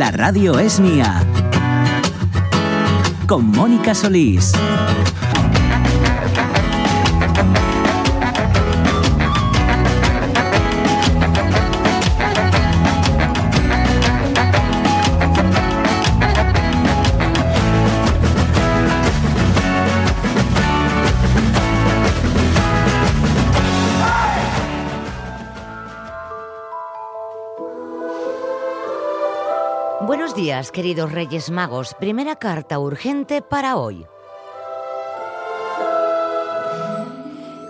La radio es mía. Con Mónica Solís. Queridos Reyes Magos. Primera carta urgente para hoy.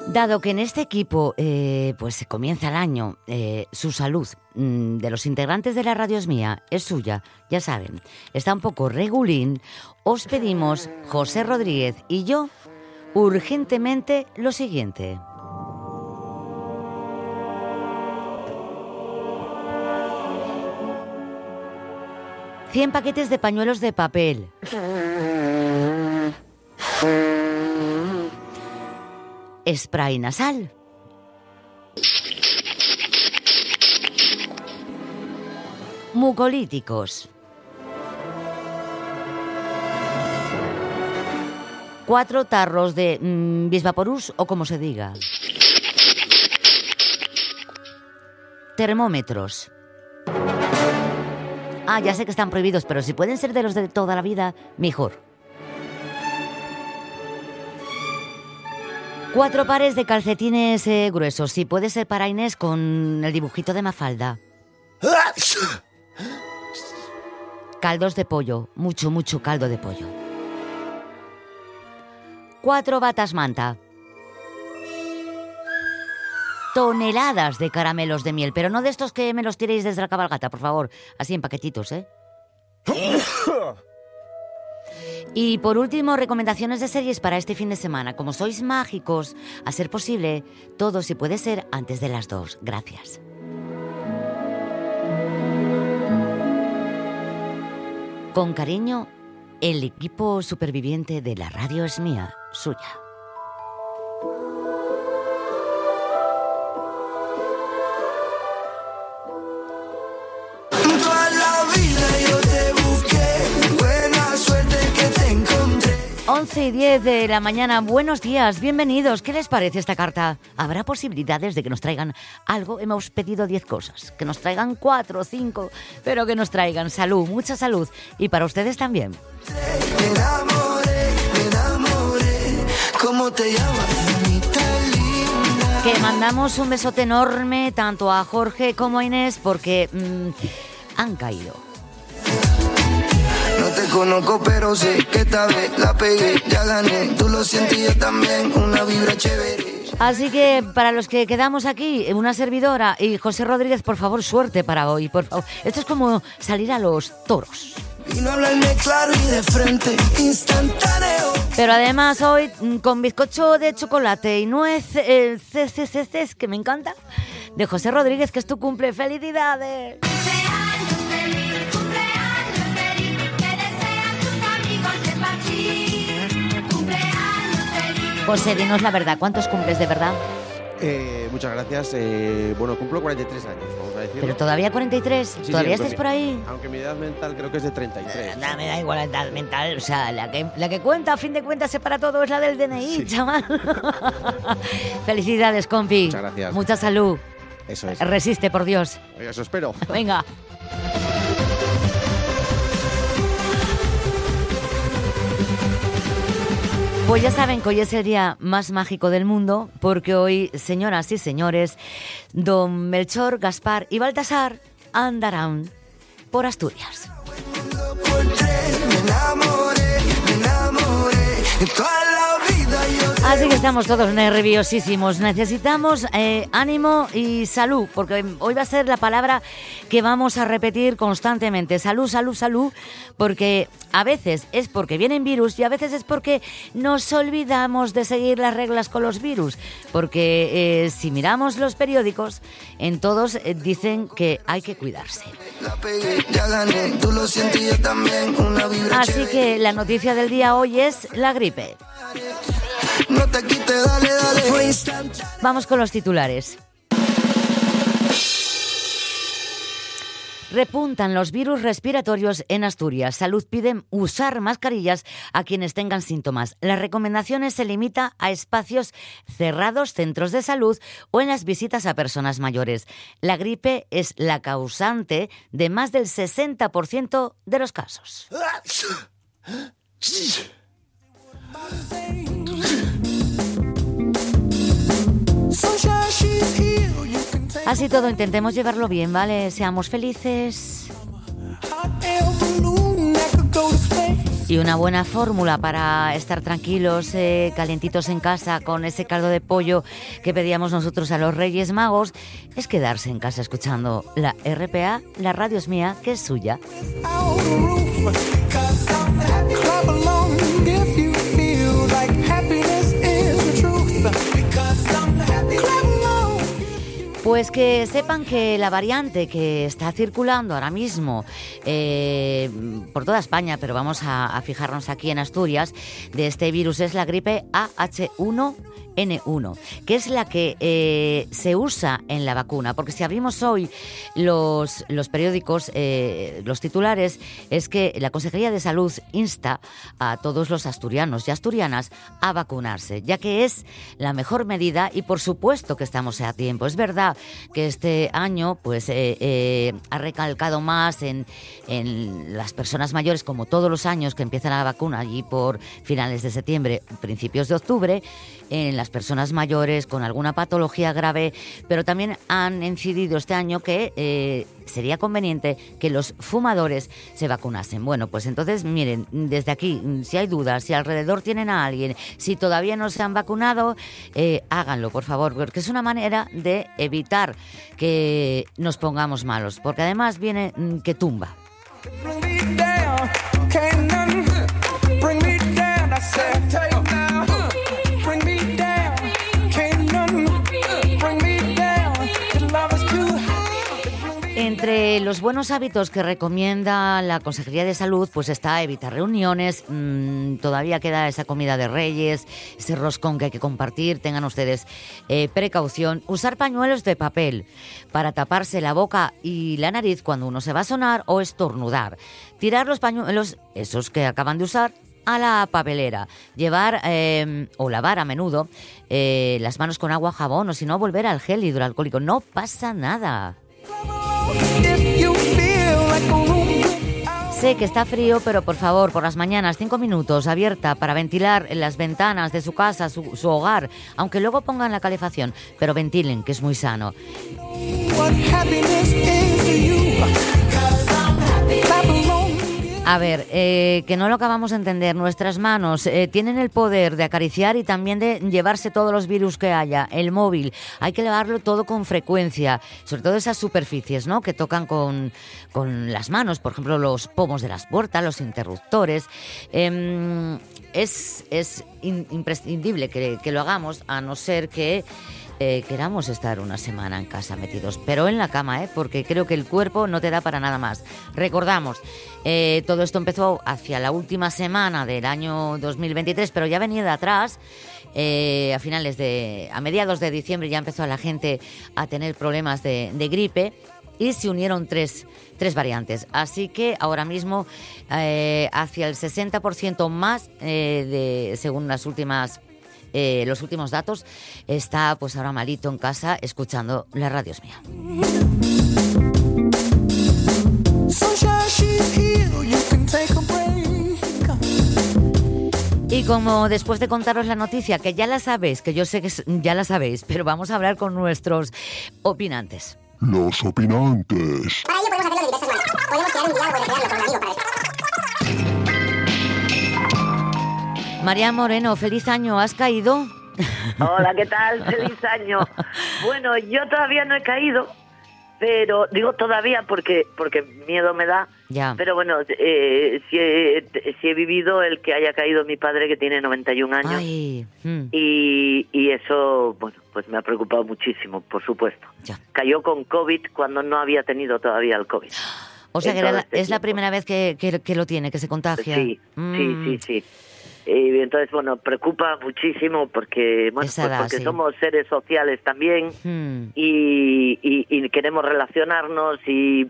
Dado que en este equipo eh, pues comienza el año, eh, su salud mm, de los integrantes de la radio es mía, es suya, ya saben, está un poco regulín, os pedimos, José Rodríguez y yo, urgentemente lo siguiente. Cien paquetes de pañuelos de papel. Spray nasal. Mucolíticos. Cuatro tarros de mm, Bisvaporus o como se diga. Termómetros. Ah, ya sé que están prohibidos, pero si pueden ser de los de toda la vida, mejor. Cuatro pares de calcetines eh, gruesos. Si puede ser para Inés con el dibujito de Mafalda. Caldos de pollo. Mucho, mucho caldo de pollo. Cuatro batas manta. Toneladas de caramelos de miel, pero no de estos que me los tiréis desde la cabalgata, por favor. Así en paquetitos, ¿eh? Y por último, recomendaciones de series para este fin de semana. Como sois mágicos, a ser posible, todo si puede ser antes de las dos. Gracias. Con cariño, el equipo superviviente de la radio es mía, suya. 11 y 10 de la mañana, buenos días, bienvenidos. ¿Qué les parece esta carta? ¿Habrá posibilidades de que nos traigan algo? Hemos pedido 10 cosas, que nos traigan 4 o 5, pero que nos traigan salud, mucha salud. Y para ustedes también. Me enamoré, me enamoré. ¿Cómo te llamas? Que mandamos un besote enorme tanto a Jorge como a Inés porque mm, han caído. Te conozco, pero sé que esta vez la pegué, ya gané. Tú lo sientes y yo también, una vibra chévere. Así que para los que quedamos aquí, una servidora y José Rodríguez, por favor, suerte para hoy, por favor. Esto es como salir a los toros. Hablarme claro y de frente, instantáneo. Pero además hoy mm, con bizcocho de chocolate y nuez, eh, que me encanta, de José Rodríguez, que es tu cumple. ¡Felicidades! José, dinos la verdad, ¿cuántos cumples de verdad? Eh, muchas gracias. Eh, bueno, cumplo 43 años, vamos a decir. Pero todavía 43, Sí, ¿todavía sí, estás por ahí? Aunque mi edad mental creo que es de 33. Nada, me da igual la edad mental, o sea, la que, la que cuenta, a fin de cuentas, para todo, es la del DNI, Sí. chaval. Felicidades, compi. Muchas gracias. Mucha salud. Eso es. Resiste, por Dios. Eso espero. Venga. Pues ya saben que hoy es el día más mágico del mundo, porque hoy, señoras y señores, don Melchor, Gaspar y Baltasar andarán por Asturias. Así que estamos todos nerviosísimos. Necesitamos eh, ánimo y salud, porque hoy va a ser la palabra que vamos a repetir constantemente. Salud, salud, salud, porque a veces es porque vienen virus y a veces es porque nos olvidamos de seguir las reglas con los virus. Porque eh, si miramos los periódicos, en todos eh, dicen que hay que cuidarse. Así que la noticia del día hoy es la gripe. No te quites, dale, dale. Vamos con los titulares. Repuntan los virus respiratorios en Asturias. Salud pide usar mascarillas a quienes tengan síntomas. Las recomendaciones se limita a espacios cerrados, centros de salud o en las visitas a personas mayores. La gripe es la causante de más del 60% de los casos. Así todo, intentemos llevarlo bien, ¿vale? Seamos felices. Y una buena fórmula para estar tranquilos, eh, calentitos en casa con ese caldo de pollo que pedíamos nosotros a los Reyes Magos es quedarse en casa escuchando la RPA, la radio es mía, que es suya. Pues que sepan que la variante que está circulando ahora mismo eh, por toda España, pero vamos a, a fijarnos aquí en Asturias, de este virus es la gripe AH1. N1, que es la que eh, se usa en la vacuna. Porque si abrimos hoy los, los periódicos, eh, los titulares, es que la Consejería de Salud insta a todos los asturianos y asturianas a vacunarse, ya que es la mejor medida y por supuesto que estamos a tiempo. Es verdad que este año pues eh, ha recalcado más en, en las personas mayores, como todos los años que empiezan la vacuna allí por finales de septiembre, principios de octubre, en las personas mayores con alguna patología grave, pero también han incidido este año que eh, sería conveniente que los fumadores se vacunasen. Bueno, pues entonces, miren, desde aquí, si hay dudas, si alrededor tienen a alguien, si todavía no se han vacunado, eh, háganlo, por favor, porque es una manera de evitar que nos pongamos malos, porque además viene mm, que tumba. Bring. Entre los buenos hábitos que recomienda la Consejería de Salud, pues está evitar reuniones, mm, todavía queda esa comida de reyes, ese roscón que hay que compartir, tengan ustedes eh, precaución, usar pañuelos de papel para taparse la boca y la nariz cuando uno se va a sonar o estornudar, tirar los pañuelos, esos que acaban de usar, a la papelera, llevar eh, o lavar a menudo eh, las manos con agua, jabón o si no volver al gel hidroalcohólico, no pasa nada. Sé que está frío, pero por favor, por las mañanas, cinco minutos, abierta para ventilar en las ventanas de su casa, su, su hogar, aunque luego pongan la calefacción, pero ventilen, que es muy sano. A ver, eh, que no lo acabamos de entender, nuestras manos eh, tienen el poder de acariciar y también de llevarse todos los virus que haya, el móvil, hay que lavarlo todo con frecuencia, sobre todo esas superficies ¿no? que tocan con, con las manos, por ejemplo, los pomos de las puertas, los interruptores. Em, es es in- imprescindible que, que lo hagamos, a no ser que eh, queramos estar una semana en casa metidos, pero en la cama, ¿eh? porque creo que el cuerpo no te da para nada más. Recordamos, eh, todo esto empezó hacia la última semana del año 2023, pero ya venía de atrás. eh, a finales de, a mediados de diciembre ya empezó la gente a tener problemas de, gripe y se unieron tres, tres variantes. Así que ahora mismo eh, hacia el 60% más, de, según las últimas eh, los últimos datos, está pues ahora malito en casa escuchando la radio es mía. Y como después de contaros la noticia, que ya la sabéis, que yo sé que ya la sabéis, pero vamos a hablar con nuestros opinantes. Los opinantes. Para ello podemos hacerlo de diversas maneras. Podemos crear un diálogo y recrearlo con un amigo para María Moreno, feliz año, ¿has caído? Hola, ¿qué tal? Feliz año. Bueno, yo todavía no he caído, pero digo todavía porque porque miedo me da. Ya. Pero bueno, eh, si, he, si he vivido el que haya caído mi padre que tiene 91 años Ay, mm, y, y eso, bueno, pues me ha preocupado muchísimo, por supuesto. ya. Cayó con COVID cuando no había tenido todavía el COVID. O sea que este es la tiempo. primera vez que, que- que lo tiene, que se contagia. Sí, Mm, sí, sí, sí. Y entonces, bueno, preocupa muchísimo porque, bueno, pues porque sí. somos seres sociales también mm. y, y- y queremos relacionarnos y,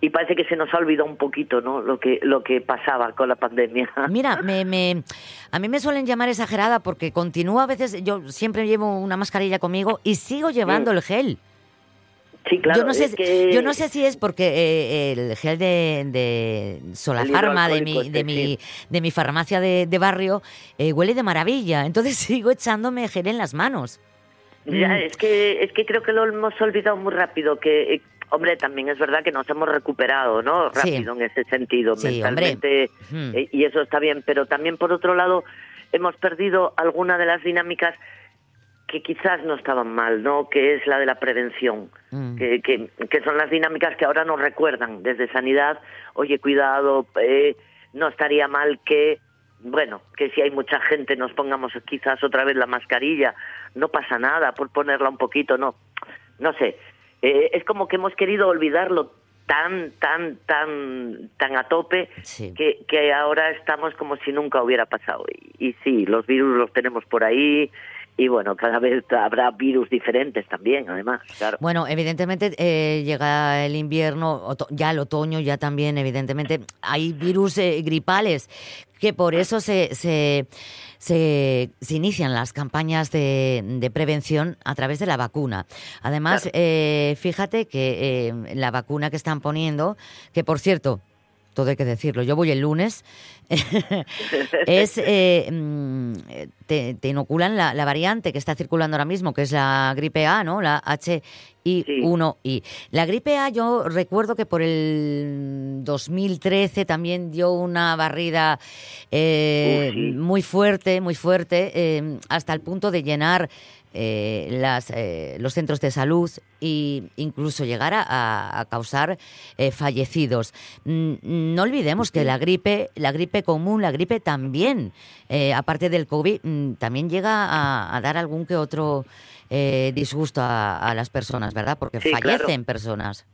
y parece que se nos ha olvidado un poquito, ¿no? Lo que lo que pasaba con la pandemia. Mira, me, me- a mí me suelen llamar exagerada porque continúo a veces, yo siempre llevo una mascarilla conmigo y sigo llevando el gel. Sí, claro. yo, no sé, que- yo no sé si es porque eh, el gel de, de Solafarma, de mi, de, mi, de mi farmacia de, de barrio, eh, huele de maravilla. Entonces sigo echándome gel en las manos. Ya, Mm. es que es que creo que lo hemos olvidado muy rápido que eh, hombre, también es verdad que nos hemos recuperado, ¿no? Sí. Rápido en ese sentido, Sí, mentalmente eh, y eso está bien, pero también por otro lado hemos perdido alguna de las dinámicas que quizás no estaban mal, ¿no? Que es la de la prevención, Mm. que, que, que son las dinámicas que ahora nos recuerdan desde sanidad. Oye, cuidado, eh, no estaría mal que, bueno, que si hay mucha gente nos pongamos quizás otra vez la mascarilla. No pasa nada por ponerla un poquito, no, no sé. Eh, es como que hemos querido olvidarlo tan, tan, tan, tan a tope Sí. que, que ahora estamos como si nunca hubiera pasado. Y, y sí, los virus los tenemos por ahí y bueno, cada vez habrá virus diferentes también, además, claro. Bueno, evidentemente eh, llega el invierno, ya el otoño, ya también, evidentemente, hay virus eh, gripales, que por eso se, se, se, se inician las campañas de, de prevención a través de la vacuna. Además, Claro. eh, fíjate que eh, la vacuna que están poniendo, que por cierto, todo hay que decirlo, yo voy el lunes, es eh, mm, te, te inoculan la, la variante que está circulando ahora mismo, que es la gripe A, ¿no? La H1I. La gripe A, yo recuerdo que por el 2013 también dio una barrida eh, Uh, sí. muy fuerte, muy fuerte, eh, hasta el punto de llenar eh, las, eh, los centros de salud e incluso llegar a, a- causar eh, fallecidos. Mm, No olvidemos que la gripe, la gripe común, la gripe también, eh, aparte del COVID, mm, también llega a, a dar algún que otro eh, disgusto a, a las personas, ¿verdad? Porque Sí, claro. fallecen personas.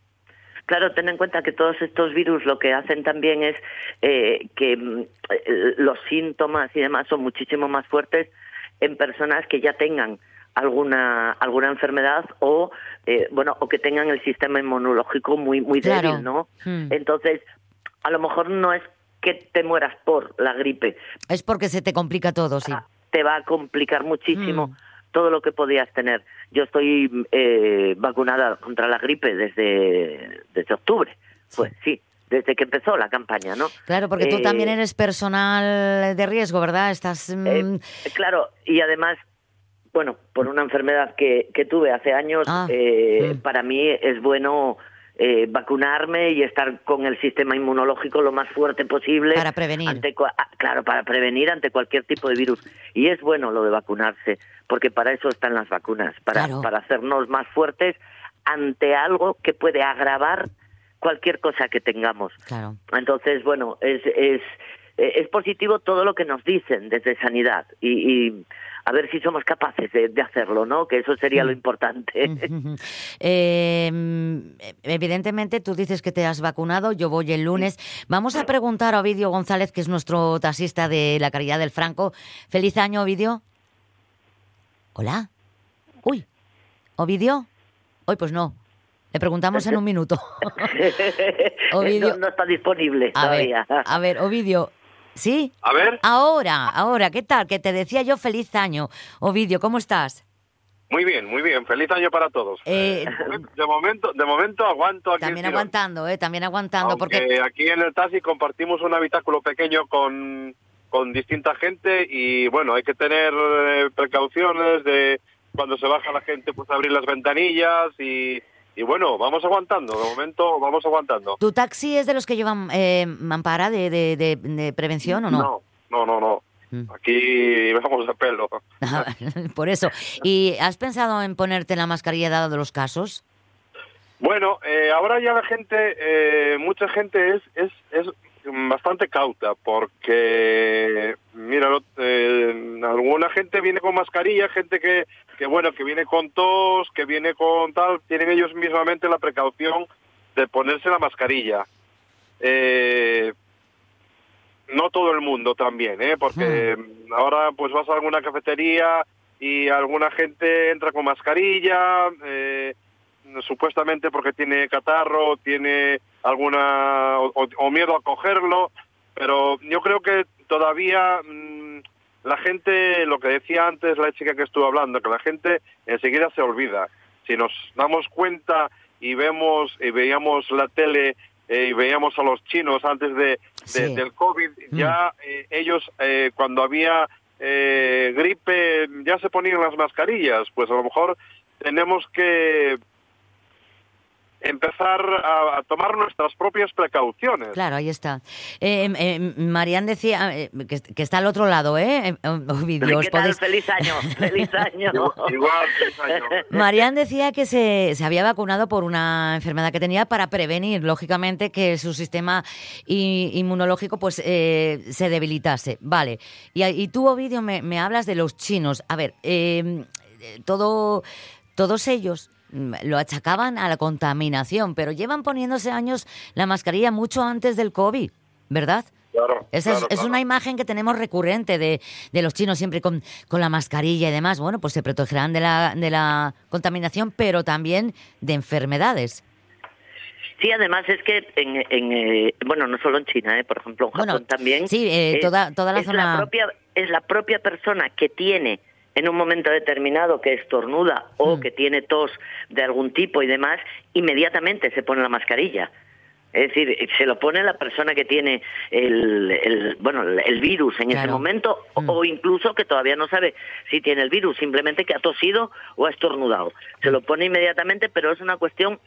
Claro, ten en cuenta que todos estos virus lo que hacen también es eh, que mm, eh, los síntomas y demás son muchísimo más fuertes en personas que ya tengan alguna alguna enfermedad o eh, bueno o que tengan el sistema inmunológico muy muy Claro. débil, ¿no? Hmm. Entonces, a lo mejor no es que te mueras por la gripe, Es porque se te complica todo, sí. Ah, te va a complicar muchísimo Mm. todo lo que podías tener. Yo estoy eh, vacunada contra la gripe desde, desde octubre, pues sí, desde que empezó la campaña, ¿no? Claro, porque tú Eh, también eres personal de riesgo, ¿verdad? Estás... mm, eh, claro, y además, bueno, por una enfermedad que, que tuve hace años, Ah, eh, mm. para mí es bueno eh, vacunarme y estar con el sistema inmunológico lo más fuerte posible. Para prevenir. ante ah, claro, para prevenir ante cualquier tipo de virus. Y es bueno lo de vacunarse, porque para eso están las vacunas, para, Claro. para hacernos más fuertes ante algo que puede agravar cualquier cosa que tengamos. Claro. Entonces, bueno, es, es, eh, es positivo todo lo que nos dicen desde sanidad y, y a ver si somos capaces de, de hacerlo, ¿no? Que eso sería lo importante. Ujú. Eh, mm, evidentemente, tú dices que te has vacunado, yo voy el lunes. Vamos a preguntar a Ovidio González, que es nuestro taxista de la Caridad del Franco. Feliz año, Ovidio. Hola. Uy, Ovidio. Hoy pues no. Le preguntamos en un minuto. Ovidio. no, no está disponible A ver, todavía. a ver, Ovidio. ¿Sí? A ver, Ahora, ahora, ¿qué tal? Que te decía yo feliz año. Ovidio, ¿cómo estás? muy bien, muy bien. Feliz año para todos. Eh, De momento, de momento aguanto aquí. también aguantando, ¿eh? También aguantando, Aunque porque aquí en el taxi compartimos un habitáculo pequeño con, con distinta gente y bueno, hay que tener eh, precauciones de cuando se baja la gente, pues abrir las ventanillas y, y bueno, vamos aguantando. De momento vamos aguantando. ¿Tu taxi es de los que llevan eh, mampara de, de, de- de prevención o no? No, no, no, no. Mm. Aquí vamos a pelo. Por eso. ¿Y has pensado en ponerte la mascarilla dado los casos? Bueno, eh, ahora ya la gente, eh, mucha gente es, es, es bastante cauta porque, alguna gente viene con mascarilla, gente que, que, bueno, que viene con tos, que viene con tal, tienen ellos mismamente la precaución de ponerse la mascarilla. Eh, no todo el mundo también, ¿eh? Porque ahora pues vas a alguna cafetería y alguna gente entra con mascarilla, eh, supuestamente porque tiene catarro, tiene alguna o, o- o miedo a cogerlo, pero yo creo que todavía mm, la gente, lo que decía antes la chica que estuvo hablando, que la gente enseguida se olvida. Si nos damos cuenta y vemos y veíamos la tele eh, y veíamos a los chinos antes de, de- Sí. del COVID, ya eh, ellos eh, cuando había eh, gripe ya se ponían las mascarillas. Pues a lo mejor tenemos que empezar a, a tomar nuestras propias precauciones. Claro, ahí está. Eh, eh, Marian decía eh, que, que está al otro lado, ¿eh? Eh, Ovidio, os ¿Qué tal? podéis- Feliz año, feliz año. Igual, feliz año. Marian decía que se, se había vacunado por una enfermedad que tenía para prevenir, lógicamente, que su sistema inmunológico pues eh, se debilitase. Vale. Y, y tú, Ovidio, me, me hablas de los chinos. A ver, eh, todo, todos ellos lo achacaban a la contaminación, pero llevan poniéndose años la mascarilla mucho antes del COVID, ¿verdad? Claro, Esa es, claro, es claro. una imagen que tenemos recurrente de, de los chinos siempre con, con la mascarilla y demás. Bueno, pues se protegerán de la, de la contaminación, pero también de enfermedades. Sí, además es que, en, en, eh, bueno, no solo en China, eh, por ejemplo, en Bueno, Japón también. sí, eh, es- toda- toda la es zona- propia, es la propia persona que tiene en un momento determinado que estornuda o Mm. que tiene tos de algún tipo y demás, inmediatamente se pone la mascarilla. Es decir, se lo pone la persona que tiene el, el- bueno, el virus en ese momento o- Mm. o incluso que todavía no sabe si tiene el virus, simplemente que ha tosido o ha estornudado. Se lo pone inmediatamente, pero es una cuestión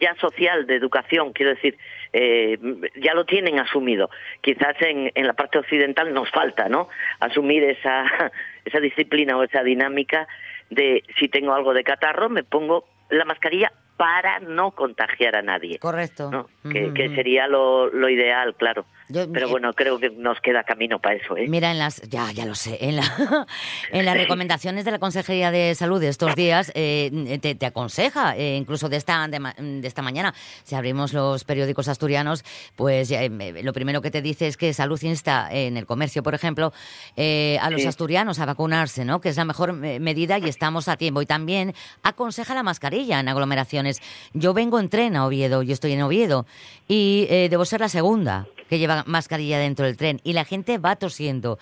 ya social, de educación, quiero decir, eh, ya lo tienen asumido. Quizás en, en la parte occidental nos falta, ¿no? Asumir esa, esa disciplina o esa dinámica de si tengo algo de catarro, me pongo la mascarilla para no contagiar a nadie. Correcto. ¿no? Que, que sería lo, lo ideal, claro. Yo- Pero bueno, creo que nos queda camino para eso, ¿eh? Mira, en las, ya, ya lo sé, en, la, en las recomendaciones de la Consejería de Salud de estos días eh, te, te aconseja, eh, incluso de esta, de, de esta mañana, si abrimos los periódicos asturianos, pues ya, eh, lo primero que te dice es que Salud insta en el comercio, por ejemplo, eh, a los Sí. asturianos a vacunarse, ¿no? que es la mejor medida y estamos a tiempo. Y también aconseja la mascarilla en aglomeraciones. Yo vengo en tren a Oviedo, yo estoy en Oviedo, y debo ser la segunda que lleva mascarilla dentro del tren y la gente va tosiendo.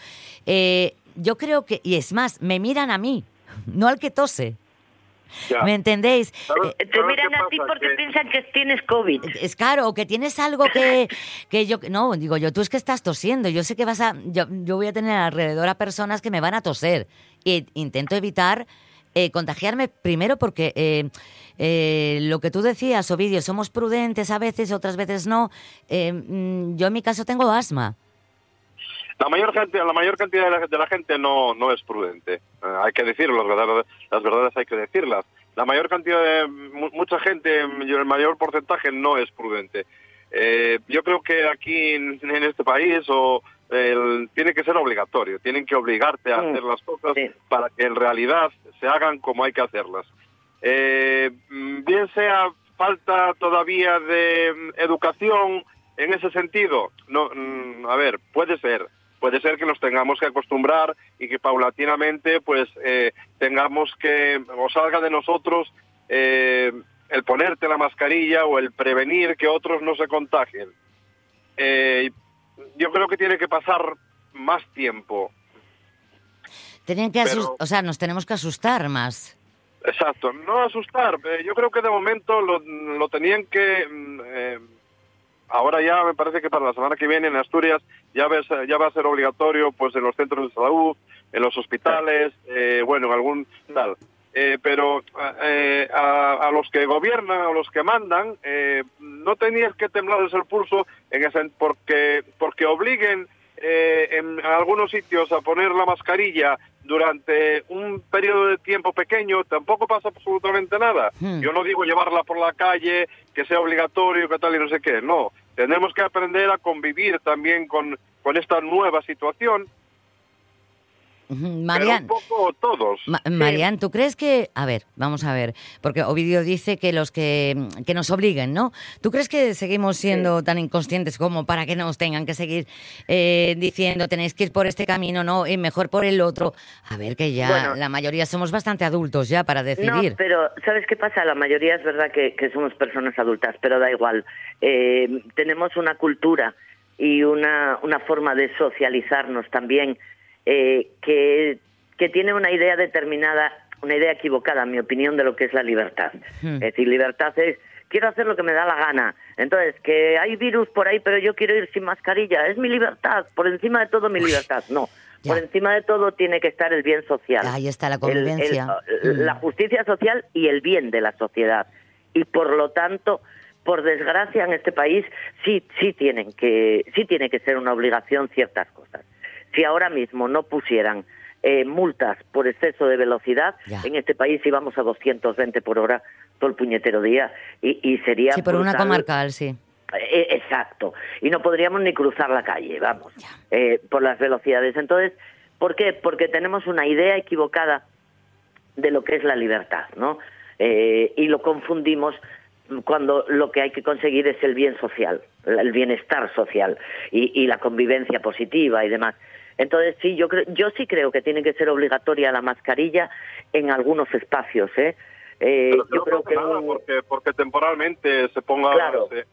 Eh, yo creo que, y es más, me miran a mí, no al que tose. Ya. ¿Me entendéis? ¿Sabes- Eh, Te miran a ti porque Que- piensan que tienes COVID. es claro, o que tienes algo que, que yo... No, digo yo, tú es que estás tosiendo. Yo sé que vas a... Yo, yo voy a tener alrededor a personas que me van a toser. Y intento evitar eh, contagiarme primero porque eh, eh, lo que tú decías, Ovidio, somos prudentes a veces, otras veces no. Eh, mm, yo en mi caso tengo asma. La mayor gente, la mayor cantidad de la, gente no, no es prudente. Eh, hay que decirlo, las verdades, las verdades hay que decirlas. La mayor cantidad de mu- mucha gente, el mayor porcentaje no es prudente. Yo creo que aquí en, en este país o el- tiene que ser obligatorio, tienen que obligarte a Mm, hacer las cosas sí. para que en realidad se hagan como hay que hacerlas. Eh, mm, bien sea falta todavía de mm, educación en ese sentido. No, a ver, puede ser, puede ser que nos tengamos que acostumbrar y que paulatinamente, pues, eh, tengamos que o salga de nosotros eh, el ponerte la mascarilla o el prevenir que otros no se contagien. Eh, yo creo que tiene que pasar más tiempo. Tenían que Pero- o sea, nos tenemos que asustar más. Exacto, no asustar. eh, yo creo que de momento lo, lo tenían que... mm, eh, ahora ya me parece que para la semana que viene en Asturias ya, ves, ya va a ser obligatorio pues en los centros de salud, en los hospitales, eh, bueno, en algún tal. Eh, pero eh, a, a los que gobiernan, a los que mandan, eh, no tenías que temblarles el pulso en ese, porque, porque obliguen eh, en algunos sitios a poner la mascarilla durante un periodo de tiempo pequeño, tampoco pasa absolutamente nada. Hmm. Yo no digo llevarla por la calle, que sea obligatorio, que tal y no sé qué, no. Tenemos que aprender a convivir también con, con esta nueva situación Pero Marian, un poco todos. Ma- Marian, ¿tú crees que, a ver, vamos a ver, porque Ovidio dice que los que, que nos obliguen, ¿no? ¿Tú crees que seguimos siendo tan inconscientes como para que nos tengan que seguir eh, diciendo tenéis que ir por este camino, no, y mejor por el otro? A ver, que ya Bueno. la mayoría somos bastante adultos ya para No, decidir. pero ¿sabes qué pasa? La mayoría es verdad que, que somos personas adultas, pero da igual. Eh, tenemos una cultura y una, una forma de socializarnos también eh, que, que tiene una idea determinada, una idea equivocada, en mi opinión, de lo que es la libertad. Hmm. Es decir, libertad es quiero hacer lo que me da la gana. Entonces, que hay virus por ahí, pero yo quiero ir sin mascarilla. Es mi libertad. Por encima de todo, mi libertad. No. Ya. Por encima de todo tiene que estar el bien social. Ahí está la el- convivencia. el- Mm. la justicia social y el bien de la sociedad. Y por lo tanto, por desgracia en este país sí sí tienen que sí tiene que ser una obligación ciertas cosas. Si ahora mismo no pusieran eh, multas por exceso de velocidad, Ya. en este país íbamos a 220 por hora todo el puñetero día y, y sería Sí, por una comarcal, sí. Eh, Exacto. Y no podríamos ni cruzar la calle, vamos, eh, por las velocidades. Entonces, ¿por qué? Porque tenemos una idea equivocada de lo que es la libertad, ¿no? Eh, y lo confundimos cuando lo que hay que conseguir es el bien social, el bienestar social y, y la convivencia positiva y demás. Entonces sí, yo creo, yo sí creo que tiene que ser obligatoria la mascarilla en algunos espacios, ¿eh? Eh, Pero yo no creo que nada porque, porque temporalmente se ponga... Claro. se-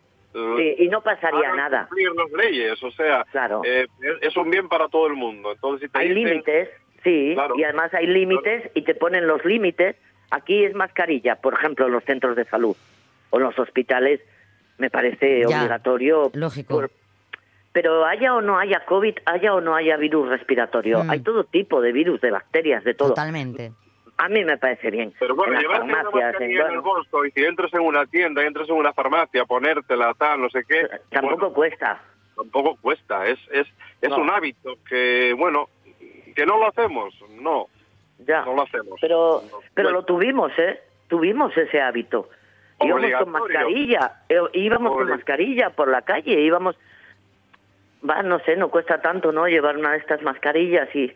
sí, y no pasaría nada. cumplir las leyes, o sea, Claro. eh, es- un bien para todo el mundo. Entonces, si te Hay dicen- límites, sí, Claro. y además hay límites y te ponen los límites. Aquí es mascarilla, por ejemplo, en los centros de salud o en los hospitales, me parece Ya, obligatorio. lógico. por- pero haya o no haya COVID, haya o no haya virus respiratorio, Mm. hay todo tipo de virus, de bacterias, de todo. Totalmente. A mí me parece bien. Pero bueno, en llevarte una mascarilla en el bolso y si entras en una tienda, entras en una farmacia, ponértela, tal, no sé qué, tampoco bueno, cuesta. tampoco cuesta. Es, es, es No. un hábito que, bueno, que no lo hacemos, no, Ya. no lo hacemos. Pero, No, pero bueno, lo tuvimos, ¿eh? Tuvimos ese hábito. Íbamos con mascarilla, eh, íbamos con mascarilla por la calle, íbamos... Va, no sé, no cuesta tanto, ¿no? Llevar una de estas mascarillas y,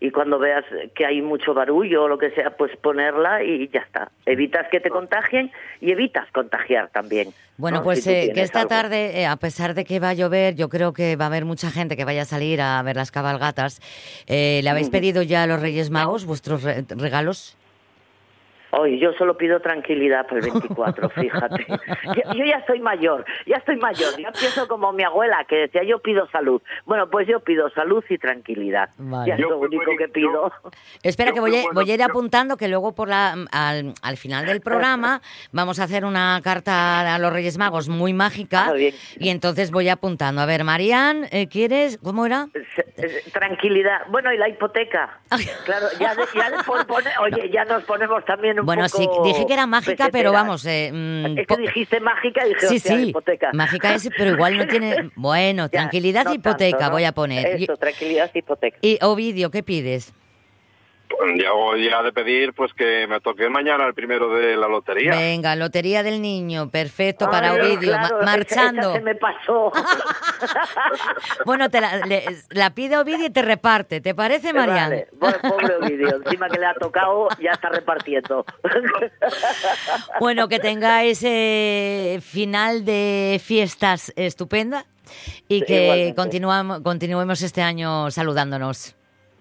y cuando veas que hay mucho barullo o lo que sea, pues ponerla y ya está. Evitas que te contagien y evitas contagiar también. Bueno, ¿no? pues Si eh, que esta algo. tarde, eh, a pesar de que va a llover, yo creo que va a haber mucha gente que vaya a salir a ver las cabalgatas. Eh, ¿Le habéis pedido ya a los Reyes Magos vuestros re- regalos? Oye, yo solo pido tranquilidad para el 24, fíjate. Yo, yo ya estoy mayor, ya estoy mayor. Ya empiezo como mi abuela que decía, yo pido salud. Bueno, pues yo pido salud y tranquilidad. Vale. Ya es Yo lo único que pido. Espera, Yo que voy bueno, voy a ir yo- apuntando que luego por la, al, al final del programa vamos a hacer una carta a los Reyes Magos muy mágica Ah, y entonces voy apuntando. A ver, Marian, eh, ¿quieres? ¿Cómo era? Tranquilidad. Bueno, y la hipoteca. Claro, ya, de- ya después pone- oye, ya nos ponemos también un Bueno, sí, dije que era mágica, pero vamos... eh, mm, Es que dijiste mágica y dije, Sí, hostia, sí, hipoteca. mágica es, pero igual no tiene... Bueno, Ya, tranquilidad no hipoteca tanto, ¿no? voy a poner. Eso, tranquilidad hipoteca. Y Ovidio, ¿qué pides? Ya voy a de pedir pues que me toque mañana el primero de la lotería. Venga, Lotería del Niño, perfecto para Ovidio, claro, marchando. esa se me pasó. Bueno, te la, le- la pide Ovidio y te reparte, ¿te parece, Marian? Vale, bueno, pobre Ovidio, encima que le ha tocado, ya está repartiendo. Bueno, que tengáis eh, final de fiestas estupenda y que continuamos, continuemos este año saludándonos.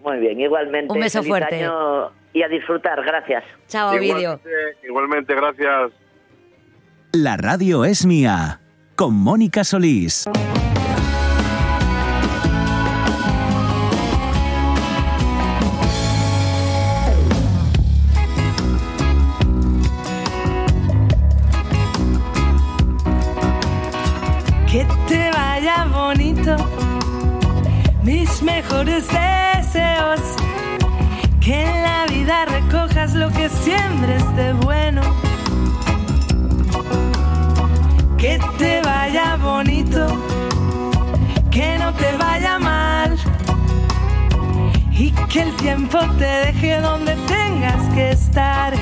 Muy bien, igualmente. Un beso fuerte. año y a disfrutar, gracias. Chao, Ovidio. Igualmente, igualmente, gracias. La radio es mía. Con Mónica Solís. Que te vaya bonito, mis mejores deseos. Que en la vida recojas lo que siembres de bueno. Que te vaya bonito, que no te vaya mal. Y que el tiempo te deje donde tengas que estar.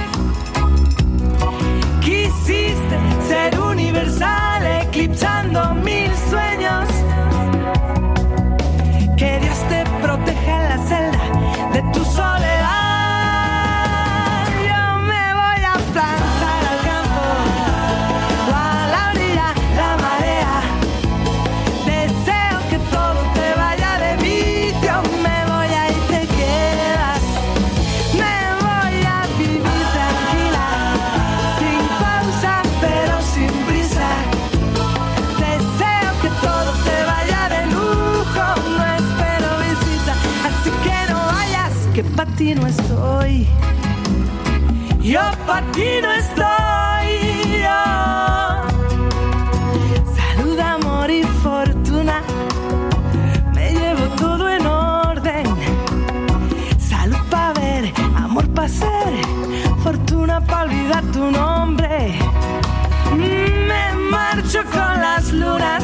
Quisiste ser universal, eclipsando mil sueños. Dios te proteja en la celda de tu soledad. No estoy. yo. Salud, amor y fortuna. Me llevo todo en orden. Salud para ver, amor para ser, fortuna para olvidar tu nombre. Mm, Me marcho con las lunas,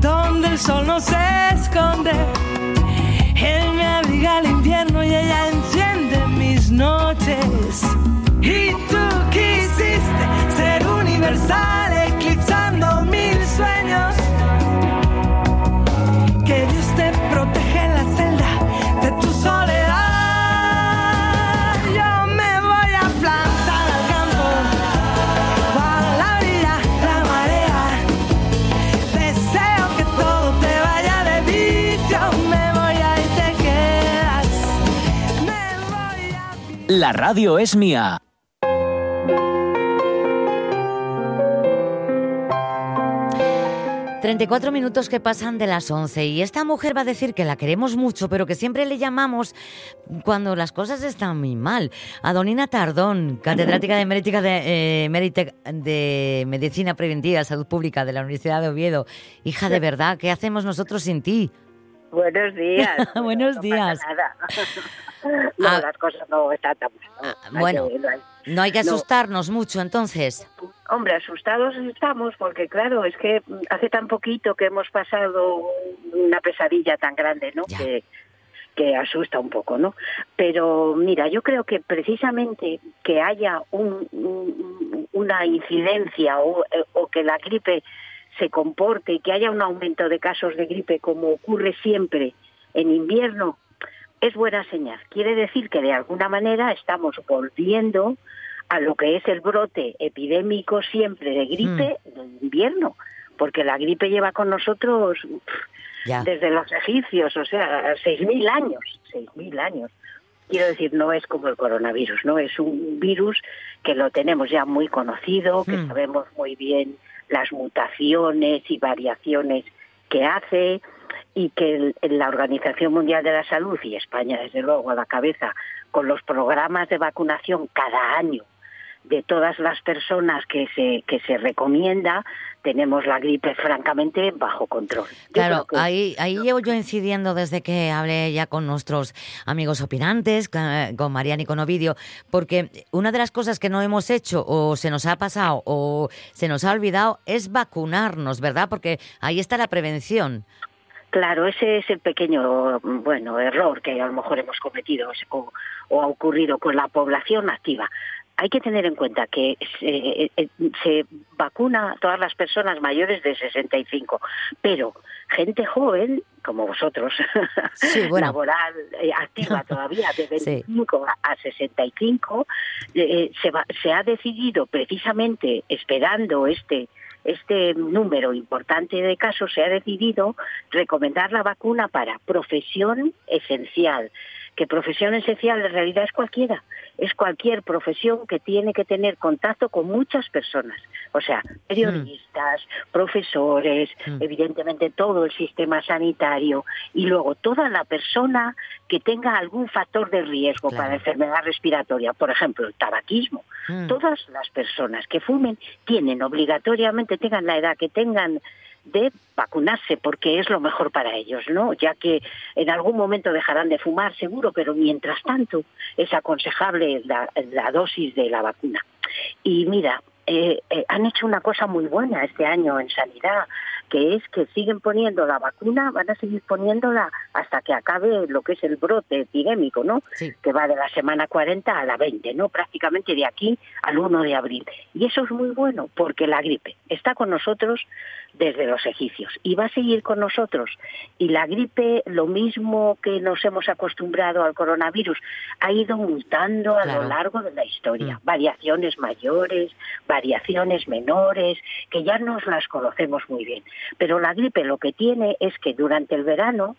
donde el sol no se La radio es mía. y 34 minutos que pasan de las 11 y esta mujer va a decir que la queremos mucho, pero que siempre le llamamos cuando las cosas están muy mal. Adonina Tardón, catedrática de, Médica de, eh, de Medicina Preventiva, Salud Pública de la Universidad de Oviedo. Hija, de verdad, ¿qué hacemos nosotros sin ti? Buenos días. Buenos no días. Pasa nada. no, Ah. las cosas no están tan mal. ¿no? Hay bueno, que- no hay- No hay que no. asustarnos mucho entonces. Hombre, asustados estamos porque, claro, es que hace tan poquito que hemos pasado una pesadilla tan grande, ¿no? Que, que asusta un poco, ¿no? Pero mira, yo creo que precisamente que haya un- un- una incidencia o, eh, o que la gripe se comporte y que haya un aumento de casos de gripe como ocurre siempre en invierno, es buena señal. Quiere decir que de alguna manera estamos volviendo a lo que es el brote epidémico siempre de gripe de invierno, porque la gripe lleva con nosotros Ya. desde los egipcios, o sea, 6.000 años, 6.000 años. Quiero decir, no es como el coronavirus, ¿no? Es un virus que lo tenemos ya muy conocido, que Mm. sabemos muy bien las mutaciones y variaciones que hace y que la Organización Mundial de la Salud y España, desde luego, a la cabeza, con los programas de vacunación cada año de todas las personas que se, que se recomienda, tenemos la gripe francamente bajo control. Yo Claro, que- ahí, ahí llevo yo incidiendo desde que hablé ya con nuestros amigos opinantes, con Mariana y con Ovidio, porque una de las cosas que no hemos hecho o se nos ha pasado o se nos ha olvidado es vacunarnos, ¿verdad? Porque ahí está la prevención. Claro, ese es el pequeño, bueno, error que a lo mejor hemos cometido o, o ha ocurrido con la población activa. Hay que tener en cuenta que se, eh, se vacuna a todas las personas mayores de 65, pero gente joven, como vosotros, Sí, bueno. laboral, eh, activa todavía, de Sí. 25 a 65, eh, se, va- se ha decidido precisamente esperando este este número importante de casos se ha decidido recomendar la vacuna para profesión esencial, que profesión esencial en realidad es cualquiera, es cualquier profesión que tiene que tener contacto con muchas personas, o sea, periodistas, profesores, evidentemente todo el sistema sanitario y luego toda la persona que tenga algún factor de riesgo Claro. para enfermedad respiratoria, por ejemplo, el tabaquismo. Mm. Todas las personas que fumen tienen obligatoriamente, tengan la edad que tengan, de vacunarse porque es lo mejor para ellos, ¿no? Ya que en algún momento dejarán de fumar, seguro, pero mientras tanto es aconsejable la, la dosis de la vacuna. Y mira, eh, eh, han hecho una cosa muy buena este año en sanidad, que es que siguen poniendo la vacuna, van a seguir poniéndola hasta que acabe lo que es el brote epidémico, ¿no? Que va de la semana 40 a la 20, ¿no? Prácticamente de aquí al 1 de abril. Y eso es muy bueno porque la gripe está con nosotros desde los egipcios y va a seguir con nosotros. Y la gripe, lo mismo que nos hemos acostumbrado al coronavirus, ha ido mutando a Claro. lo largo de la historia. Variaciones mayores, variaciones menores, que ya nos las conocemos muy bien. Pero la gripe lo que tiene es que durante el verano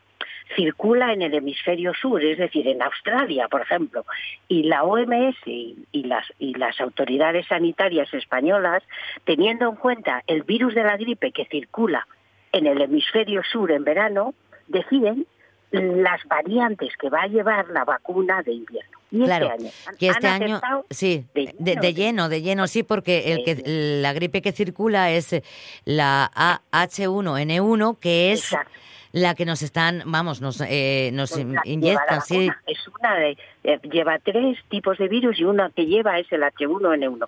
circula en el hemisferio sur, es decir, en Australia, por ejemplo, y la OMS y, y las, y las autoridades sanitarias españolas, teniendo en cuenta el virus de la gripe que circula en el hemisferio sur en verano, deciden las variantes que va a llevar la vacuna de invierno. Y Claro, este año, han- que este año, sí, de lleno, de lleno, de lleno, sí, porque el que, la gripe que circula es la H1N1, que es la que nos están, vamos, nos, eh, nos Pues que inyectan, sí. Es una de, eh, lleva tres tipos de virus y una que lleva es el H1N1.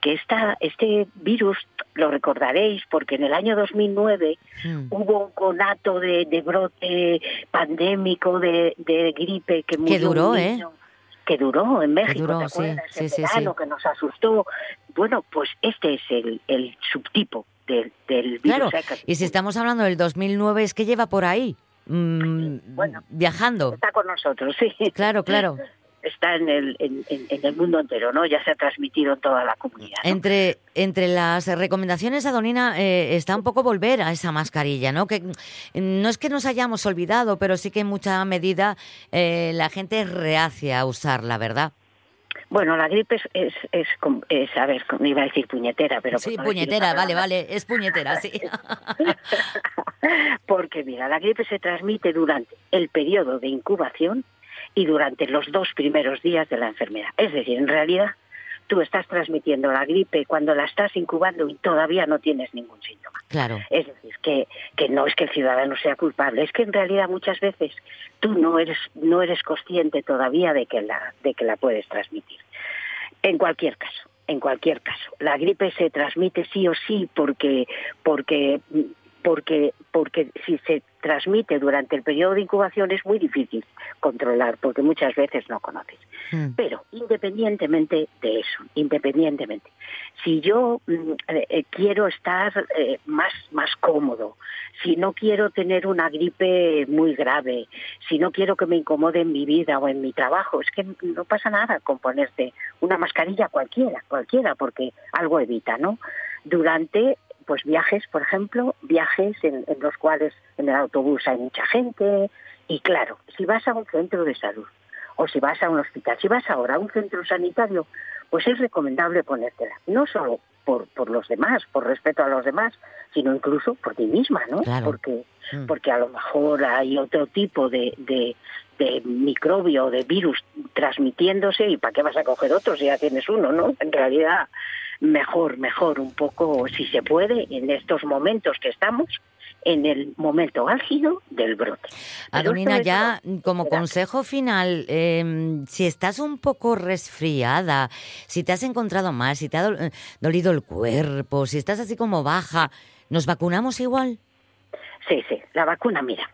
Que esta, este virus, lo recordaréis, porque en el año 2009 Mm. hubo un conato de, de brote pandémico de, de gripe que murió duró, ¿eh? Que duró en México, duró, ¿te sí, acuerdas? sí, En sí, verano, sí. que nos asustó. Bueno, pues este es el, el subtipo del, del virus. Claro, y si estamos hablando del 2009 es que lleva por ahí, mm, viajando. Está con nosotros, sí. Claro, claro. Está en el, en, en- el mundo entero, ¿no? Ya se ha transmitido en toda la comunidad. ¿no? Entre, entre las recomendaciones, Adonina, eh, está un poco volver a esa mascarilla, ¿no? Que no es que nos hayamos olvidado, pero sí que en mucha medida eh, la gente es reacia a usarla, ¿verdad? Bueno, la gripe es, es, es, es, a ver, iba a decir puñetera, pero... Sí, no puñetera, vale, vale, es puñetera, sí. Porque mira, la gripe se transmite durante el periodo de incubación y durante los dos primeros días de la enfermedad. Es decir, en realidad tú estás transmitiendo la gripe cuando la estás incubando y todavía no tienes ningún síntoma. Claro. Es decir, que, que no es que el ciudadano sea culpable, es que en realidad muchas veces tú no eres, no eres consciente todavía de que, la, de que la puedes transmitir. En cualquier caso, en cualquier caso, la gripe se transmite sí o sí porque, porque, porque, porque si se transmite durante el periodo de incubación es muy difícil controlar porque muchas veces no conoces. Pero independientemente de eso, independientemente, si yo mm, eh, quiero estar eh, más, más cómodo, si no quiero tener una gripe muy grave, si no quiero que me incomode en mi vida o en mi trabajo, es que no pasa nada con ponerte una mascarilla cualquiera, cualquiera, porque algo evita, ¿no? Durante pues viajes, por ejemplo, viajes en, en los cuales en el autobús hay mucha gente y claro, si vas a un centro de salud o si vas a un hospital, si vas ahora a un centro sanitario, pues es recomendable ponértela, no solo por, por los demás, por respeto a los demás, sino incluso por ti misma, ¿no? Claro. Porque, Mm. porque a lo mejor hay otro tipo de, de, de microbio o de virus transmitiéndose y ¿para qué vas a coger otro si ya tienes uno, no? En realidad, mejor, mejor un poco, si se puede, en estos momentos que estamos, en el momento álgido del brote. Adonina, ya como consejo final, eh, si estás un poco resfriada, si te has encontrado mal, si te ha eh, dolido el cuerpo, si estás así como baja, ¿nos vacunamos igual? Sí, sí, la vacuna, mira.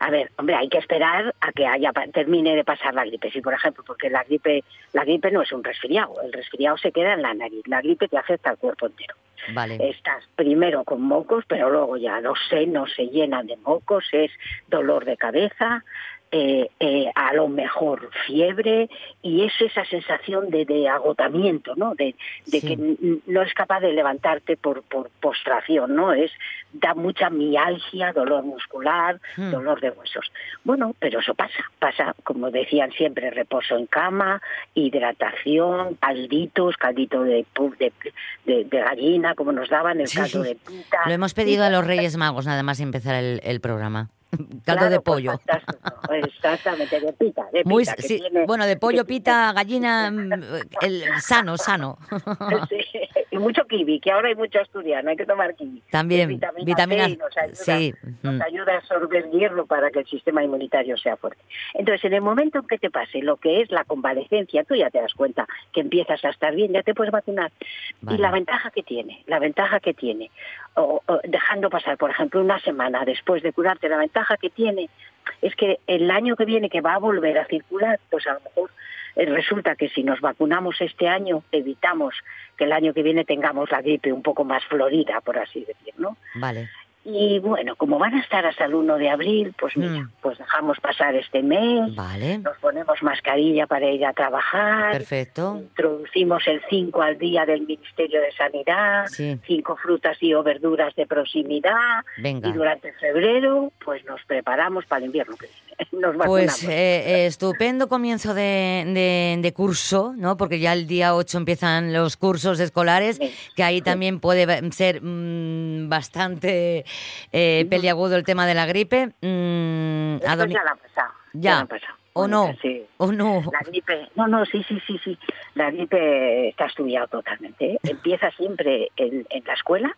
A ver, hombre, hay que esperar a que haya termine de pasar la gripe. Si, por ejemplo, porque la gripe, la gripe no es un resfriado, el resfriado se queda en la nariz, la gripe te afecta al cuerpo entero. Vale. Estás primero con mocos, pero luego ya los senos se llenan de mocos, es dolor de cabeza, eh, eh, a lo mejor fiebre y es esa sensación de, de agotamiento, ¿no? De, de Sí. que no es capaz de levantarte por, por postración, ¿no? Es da mucha mialgia, dolor muscular, Hmm. dolor de huesos. Bueno, pero eso pasa, pasa, como decían siempre, reposo en cama, hidratación, calditos, caldito de, de, de- de gallina, como nos daban, el Sí. caldo de pita. Lo hemos pedido a los Reyes Magos nada más empezar el, el programa. Caldo Claro, de pues pollo. fantástico, Exactamente, de pita, de Muy, que sí, tiene- bueno, de pollo, pita, gallina, mm, el, sano, sano. Sí, y mucho kiwi, que ahora hay mucho asturiano, hay que tomar kiwi. También, vitamina, vitamina- C nos ayuda, sí, nos ayuda a absorber hierro para que el sistema inmunitario sea fuerte. Entonces, en el momento en que te pase lo que es la convalecencia, tú ya te das cuenta que empiezas a estar bien, ya te puedes vacunar. Vale. Y la ventaja que tiene, la ventaja que tiene, o, o dejando pasar, por ejemplo, una semana después de curarte, la ventaja que tiene es que el año que viene que va a volver a circular, pues a lo mejor resulta que si nos vacunamos este año, evitamos que el año que viene tengamos la gripe un poco más florida, por así decir, ¿no? Vale. Y bueno, como van a estar hasta el 1 de abril, pues mira, Mm. pues dejamos pasar este mes, Vale. nos ponemos mascarilla para ir a trabajar, Perfecto. introducimos el 5 al día del Ministerio de Sanidad, Sí. cinco frutas y o verduras de proximidad, Venga. y durante febrero pues nos preparamos para el invierno que nos. Pues eh, eh, estupendo comienzo de, de- de curso, ¿no? Porque ya el día 8 empiezan los cursos escolares, que ahí también puede ser mm, bastante eh, peliagudo el tema de la gripe. Mm, Esto ya la ha pasado. Ya. la ha pasado. ¿O no? Sí. ¿O no? La gripe, no, no, sí, sí, sí, sí. La gripe está estudiado totalmente. ¿eh? Empieza siempre en, en la escuela,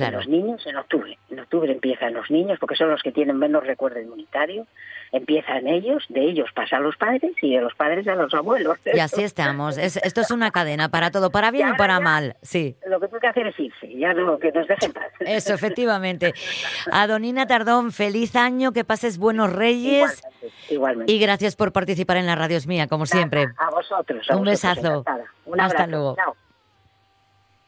Claro. en los niños, en octubre. En octubre empiezan los niños, porque son los que tienen menos recuerdo inmunitario. Empiezan ellos, de ellos pasa a los padres y de los padres a los abuelos. Y así estamos. Es- esto es una cadena para todo, para bien y, ahora para ya- mal. Sí. Lo que tengo que hacer es irse, ya no, que nos dejen paz. Eso, efectivamente. Adonina Tardón, feliz año, que pases buenos reyes. Igualmente. Y gracias por participar en la radio es mía, como siempre. A vosotros. a Un vosotros, besazo. Un Hasta luego. Chao.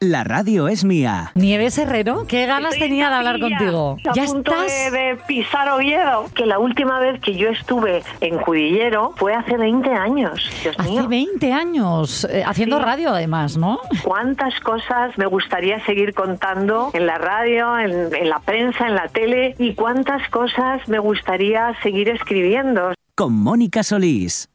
La radio es mía. Nieves Herrero, qué ganas Estoy tenía de hablar contigo. A Ya punto estás. de, de pisar Oviedo. Que la última vez que yo estuve en Judillero fue hace 20 años. Dios Hace mío. 20 años, eh, haciendo Sí. radio además, ¿no? ¿Cuántas cosas me gustaría seguir contando en la radio, en, en la prensa, en la tele? ¿Y cuántas cosas me gustaría seguir escribiendo? Con Mónica Solís.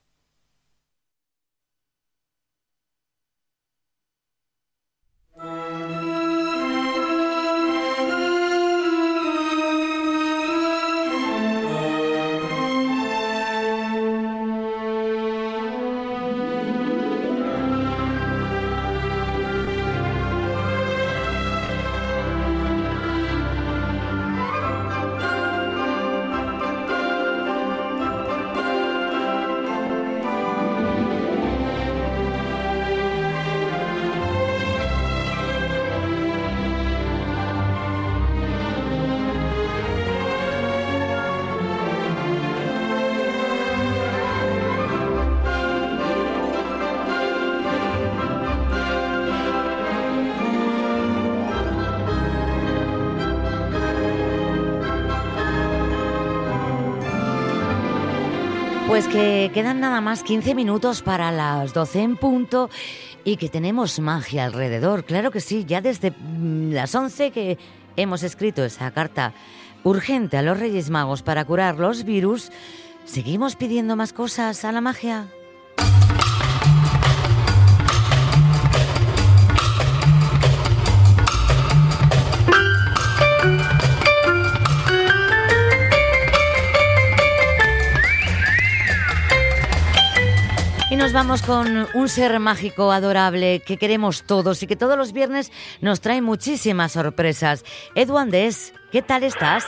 Que quedan nada más 15 minutos para las 12 en punto y que tenemos magia alrededor. Claro que sí, ya desde mm, las 11 que hemos escrito esa carta urgente a los Reyes Magos para curar los virus, seguimos pidiendo más cosas a la magia. Nos vamos con un ser mágico, adorable, que queremos todos y que todos los viernes nos trae muchísimas sorpresas. Edu Andés, ¿qué tal estás?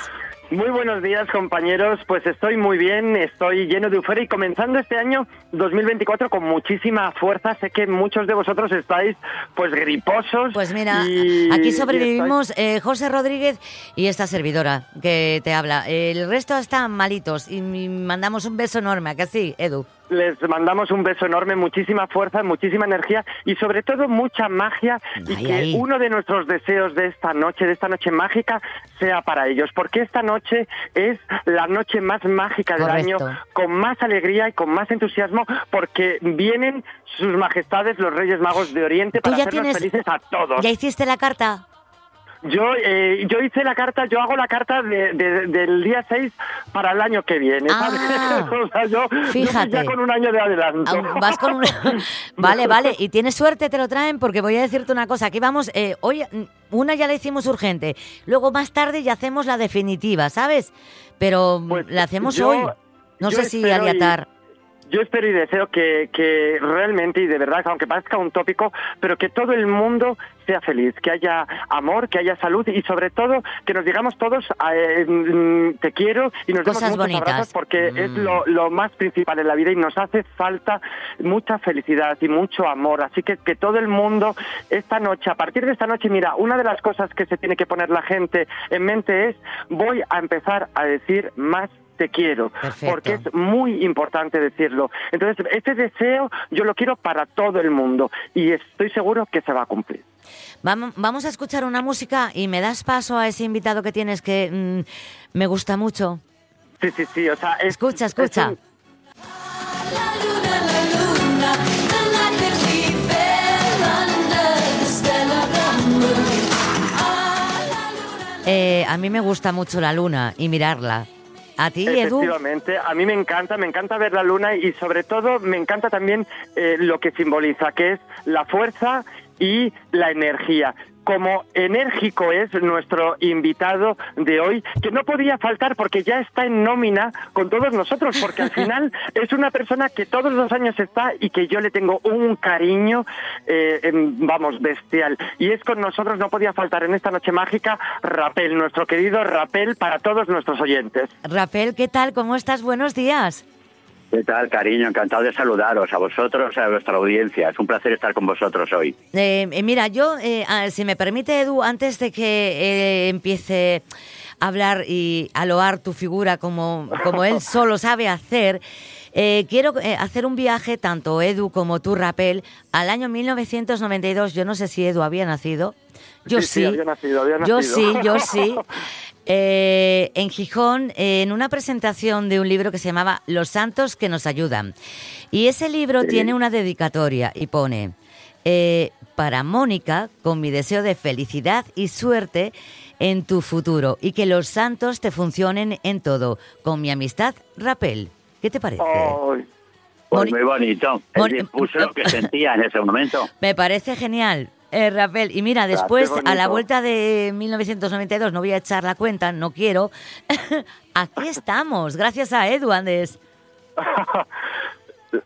Muy buenos días compañeros, pues estoy muy bien, estoy lleno de euforia y comenzando este año 2024 con muchísima fuerza. Sé que muchos de vosotros estáis pues griposos. Pues mira, y- aquí sobrevivimos eh, José Rodríguez y esta servidora que te habla. El resto están malitos y y mandamos un beso enorme, ¿a que sí, Edu? Les mandamos un beso enorme, muchísima fuerza, muchísima energía y sobre todo mucha magia y Ay, que ay. uno de nuestros deseos de esta noche, de esta noche mágica, sea para ellos, porque esta noche es la noche más mágica del Correcto. año, con más alegría y con más entusiasmo, porque vienen sus majestades los Reyes Magos de Oriente ¿Tú para hacernos tienes- felices a todos. ¿Ya hiciste la carta? Yo, eh, yo hice la carta, yo hago la carta de- de- del día 6 para el año que viene. ¿sabes? Ah, o sea, yo, fíjate. ya con un año de adelanto. Aún Vas con una... Vale, vale. Y tienes suerte, te lo traen, porque voy a decirte una cosa. Aquí vamos, eh, hoy mm, una ya la hicimos urgente. Luego más tarde ya hacemos la definitiva, ¿sabes? Pero mm, la hacemos Pues yo- hoy. No sé si y- aliatar. Yo espero y deseo que, que realmente y de verdad, aunque parezca un tópico, pero que todo el mundo sea feliz, que haya amor, que haya salud y sobre todo que nos digamos todos eh, mm, te quiero y nos demos Cosas muchos bonitas. abrazos porque es Mm. lo, lo más principal en la vida y nos hace falta mucha felicidad y mucho amor. Así que que todo el mundo esta noche, a partir de esta noche, mira, una de las cosas que se tiene que poner la gente en mente es voy a empezar a decir más te quiero, Perfecto. porque es muy importante decirlo. Entonces, este deseo yo lo quiero para todo el mundo y estoy seguro que se va a cumplir. Vamos, vamos a escuchar una música y me das paso a ese invitado que tienes que mm, me gusta mucho. Sí, sí, sí, o sea, es- Escucha, escucha. es un- Eh, a mí me gusta mucho la luna y mirarla. ¿A ti? Efectivamente, a mí me encanta, me encanta ver la luna y sobre todo me encanta también eh, lo que simboliza, que es la fuerza y la energía. Como enérgico es nuestro invitado de hoy, que no podía faltar porque ya está en nómina con todos nosotros, porque al final es una persona que todos los años está y que yo le tengo un cariño, eh, em, vamos, bestial. Y es con nosotros, no podía faltar en esta noche mágica, Rapel, nuestro querido Rapel para todos nuestros oyentes. Rafael, ¿qué tal? ¿Cómo estás? Buenos días. ¿Qué tal, cariño? Encantado de saludaros a vosotros, a vuestra audiencia. Es un placer estar con vosotros hoy. Eh, eh, mira, yo, eh, si me permite, Edu, antes de que eh, empiece a hablar y a loar tu figura como, como él solo sabe hacer, eh, quiero eh, hacer un viaje, tanto Edu como tú, Rapel, al año 1992. Yo no sé si Edu había nacido. Yo Sí, sí. sí, había nacido, había Yo sí, yo sí. Eh, en Gijón, eh, en una presentación de un libro que se llamaba Los Santos que nos ayudan. Y ese libro Sí. tiene una dedicatoria y pone, eh, para Mónica, con mi deseo de felicidad y suerte en tu futuro y que los santos te funcionen en todo. Con mi amistad, Rapel. ¿Qué te parece? Pues muy bonito. Él puso lo que sentía en ese momento. Me parece genial. Eh, Rapel, y mira, después, a la vuelta de 1992, no voy a echar la cuenta, no quiero. Aquí estamos, gracias a Edu Andes.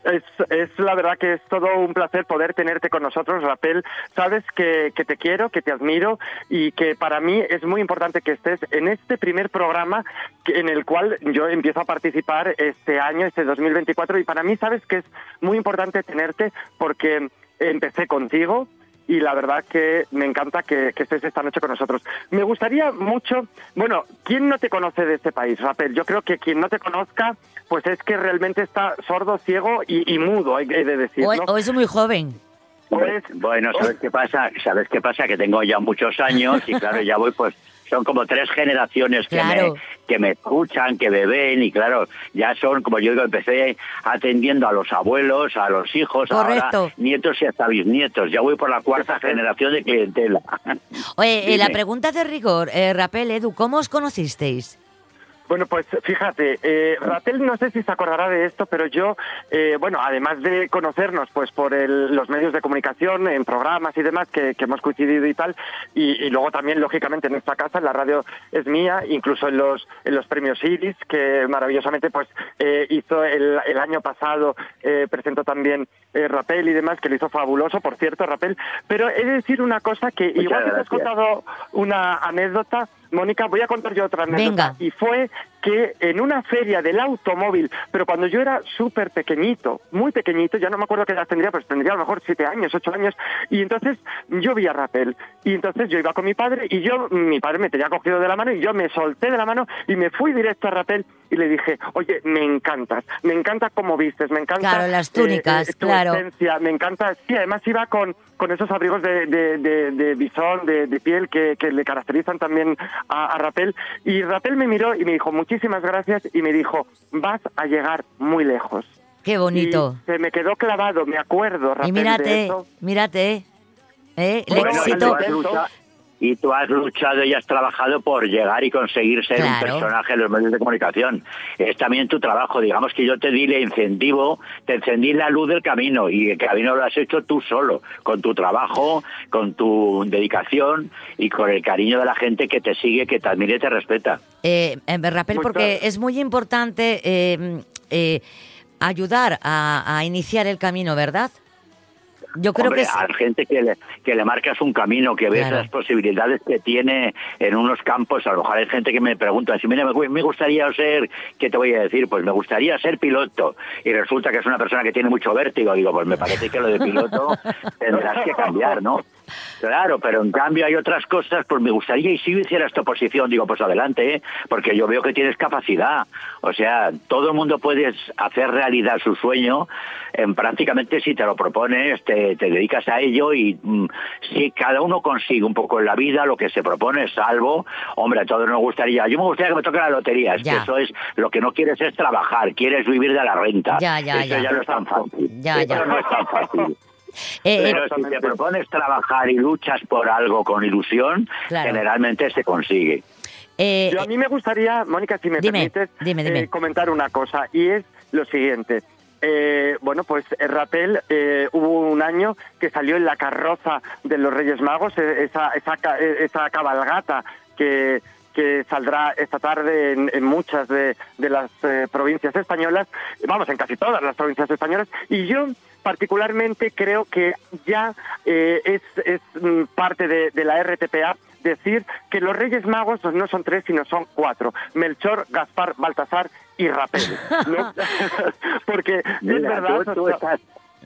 Es, es la verdad que es todo un placer poder tenerte con nosotros, Rapel. Sabes que, que te quiero, que te admiro y que para mí es muy importante que estés en este primer programa en el cual yo empiezo a participar este año, este 2024. Y para mí sabes que es muy importante tenerte porque empecé contigo. Y la verdad que me encanta que, que estés esta noche con nosotros. Me gustaría mucho, bueno, ¿quién no te conoce de este país, Rapel? Yo creo que quien no te conozca, pues es que realmente está sordo, ciego y, y mudo, hay he de decir, O, ¿no? o es muy joven. Bueno, ¿sabes qué pasa? ¿Sabes qué pasa? Que tengo ya muchos años y claro, ya voy pues son como tres generaciones que, Claro. me, que me escuchan, que me ven y claro, ya son, como yo digo, empecé atendiendo a los abuelos, a los hijos, Correcto. ahora nietos y hasta bisnietos. Ya voy por la cuarta generación de clientela. Oye, eh, la pregunta de rigor, eh, Rapel, Edu, ¿cómo os conocisteis? Bueno, pues fíjate, eh, Ratel no sé si se acordará de esto, pero yo, eh, bueno, además de conocernos pues por el- los medios de comunicación, en programas y demás que, que hemos coincidido y tal, y, y luego también, lógicamente, en esta casa, en la radio es mía, incluso en los, en los premios Iris, que maravillosamente pues eh, hizo el, el año pasado, eh, presentó también eh, Rapel y demás, que lo hizo fabuloso, por cierto, Rapel, pero he de decir una cosa que Muchas igual que te has contado una anécdota, Mónica, voy a contar yo otra anécdota. Venga. Y fue que en una feria del automóvil, pero cuando yo era súper pequeñito, muy pequeñito, ya no me acuerdo qué edad tendría, pues tendría a lo mejor siete años, ocho años, y entonces yo vi a Rapel, y entonces yo iba con mi padre, y yo, mi padre me tenía cogido de la mano, y yo me solté de la mano, y me fui directo a Rapel, y le dije, oye, me encantas, me encanta cómo vistes, me encanta... Claro, las túnicas, eh, tu claro. esencia, me encanta, sí, además iba con, con esos abrigos de, de, de, de bisón, de, de piel que, que le caracterizan también a, a Rapel. Y Rapel me miró y me dijo muchísimas gracias y me dijo, vas a llegar muy lejos. Qué bonito. Y se me quedó clavado, me acuerdo, Y de mírate, eso. mírate. ¿eh? El Bueno, éxito. Y tú has luchado y has trabajado por llegar y conseguir ser un personaje en los medios de comunicación. Es también tu trabajo. Digamos que yo te di el incentivo, te encendí la luz del camino y el camino lo has hecho tú solo, con tu trabajo, con tu dedicación y con el cariño de la gente que te sigue, que te admira y te respeta. Eh, eh, Rapel, porque es muy importante eh, eh, ayudar a, a iniciar el camino, ¿verdad? Yo creo Hombre, que a la gente que le, que le marcas un camino, que ves Claro. las posibilidades que tiene en unos campos. A lo mejor hay gente que me pregunta, si mira, me gustaría ser, ¿qué te voy a decir? Pues me gustaría ser piloto. Y resulta que es una persona que tiene mucho vértigo. Digo, pues me parece que lo de piloto tendrás que cambiar, ¿no? Claro, pero en cambio hay otras cosas, pues me gustaría, y si yo hiciera esta posición, digo, pues adelante, ¿eh? porque yo veo que tienes capacidad. O sea, todo el mundo puede hacer realidad su sueño, en prácticamente si te lo propones, te, te dedicas a ello y mm, si cada uno consigue un poco en la vida lo que se propone, salvo, hombre, a todos nos gustaría, yo me gustaría que me toque la lotería, es que eso es, lo que no quieres es trabajar, quieres vivir de la renta. Ya, ya, eso ya. ya no es tan fácil. Ya, Eso ya. no es tan fácil. Eh, Pero eh, si te propones trabajar y luchas por algo con ilusión, Claro. generalmente se consigue. Eh, Yo a mí me gustaría, Mónica, si me Dime, permites, dime, dime. eh, comentar una cosa, y es lo siguiente. Eh, bueno, pues Rapel eh, hubo un año que salió en la carroza de los Reyes Magos, eh, esa, esa, ca- eh, esa cabalgata que, que saldrá esta tarde en, en muchas de, de las eh, provincias españolas, vamos, en casi todas las provincias españolas, y yo particularmente creo que ya eh, es, es mm, parte de, de la RTPA decir que los Reyes Magos no son tres, sino son cuatro. Melchor, Gaspar, Baltasar y Rapel. ¿no? Porque es verdad... tú- tú o sea, estás-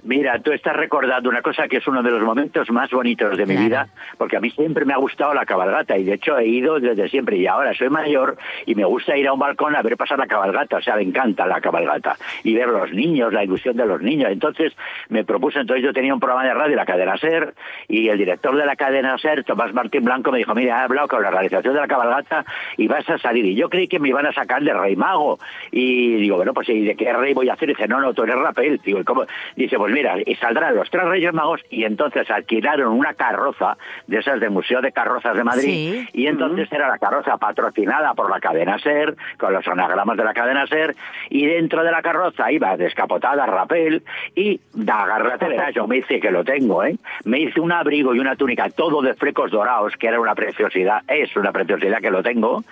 Mira, tú estás recordando una cosa que es uno de los momentos más bonitos de mi vida, porque a mí siempre me ha gustado la cabalgata y de hecho he ido desde siempre y ahora soy mayor y me gusta ir a un balcón a ver pasar la cabalgata, o sea, me encanta la cabalgata y ver los niños, la ilusión de los niños. Entonces me propuse, entonces yo tenía un programa de radio, la cadena SER, y el director de la cadena SER, Tomás Martín Blanco, me dijo, mira, he hablado con la realización de la cabalgata y vas a salir. Y yo creí que me iban a sacar de Rey Mago. Y digo, bueno, pues ¿y de qué rey voy a hacer? Y dice, no, no, tú eres Rapel. Digo, ¿y cómo? Dice, pues y saldrán los tres Reyes Magos y entonces alquilaron una carroza de esas de Museo de Carrozas de Madrid Sí. y entonces era la carroza patrocinada por la cadena SER, con los anagramas de la cadena SER, y dentro de la carroza iba descapotada Rapel y da agarratera, yo me hice que lo tengo, ¿eh? Me hice un abrigo y una túnica, todo de flecos dorados, que era una preciosidad, es una preciosidad que lo tengo,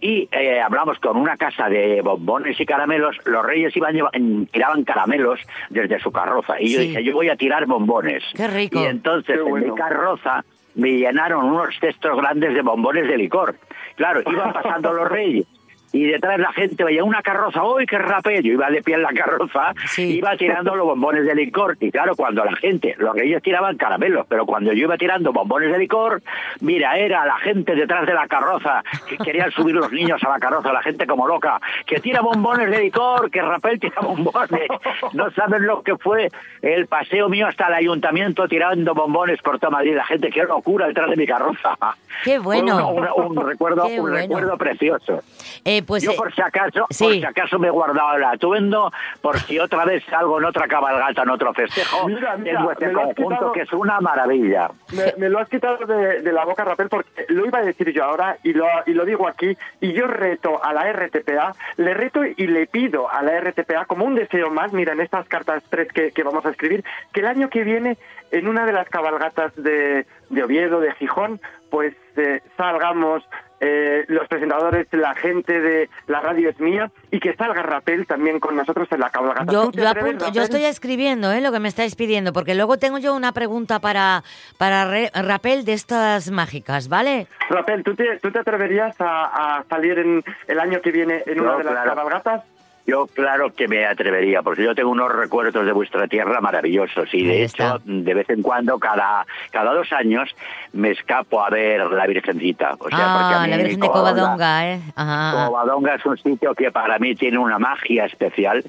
y eh, hablamos con una casa de bombones y caramelos, los reyes iban lleva- tiraban caramelos desde su carroza, y yo Sí. dije, yo voy a tirar bombones. Qué rico. Y entonces en mi carroza me llenaron unos cestos grandes de bombones de licor. Claro, iban pasando los reyes. Y detrás la gente veía una carroza, ¡uy, qué rapel! Yo iba de pie en la carroza, iba tirando los bombones de licor. Y claro, cuando la gente, los reyes tiraban caramelos, pero cuando yo iba tirando bombones de licor, mira, era la gente detrás de la carroza, que querían subir los niños a la carroza, la gente como loca, que tira bombones de licor, que rapel tira bombones. No saben lo que fue el paseo mío hasta el ayuntamiento tirando bombones por toda Madrid. La gente, qué locura detrás de mi carroza. Qué bueno. Fue un, un- un recuerdo, Qué un bueno. recuerdo precioso. Eh, pues, Yo eh, por si acaso, sí. por si acaso me he guardado el atuendo, por si otra vez salgo en otra cabalgata, en otro festejo, Mira, mira, tengo este conjunto quitado. que es una maravilla. Me, me lo has quitado de, de la boca, Rapel, porque lo iba a decir yo ahora y lo, y lo digo aquí. Y yo reto a la RTPA, le reto y le pido a la RTPA como un deseo más, mira, en estas cartas tres que, que vamos a escribir, que el año que viene, en una de las cabalgatas de, de Oviedo, de Gijón, pues eh, salgamos eh, los presentadores, la gente de la radio es mía y que salga Rapel también con nosotros en la cabalgata. Yo, ¿Tú te yo atreves, apunto, yo estoy escribiendo ¿eh? lo que me estáis pidiendo, porque luego tengo yo una pregunta para, para Re- Rapel de estas mágicas, ¿vale? Rapel, ¿tú te, tú te atreverías a, a salir en el año que viene en una de las claro. cabalgatas? Yo claro que me atrevería, porque yo tengo unos recuerdos de vuestra tierra maravillosos y de hecho de vez en cuando, cada, cada dos años, me escapo a ver la Virgencita. O sea, porque a ah, mí la Virgen de Covadonga- Covadonga, ¿eh? Ajá. Covadonga es un sitio que para mí tiene una magia especial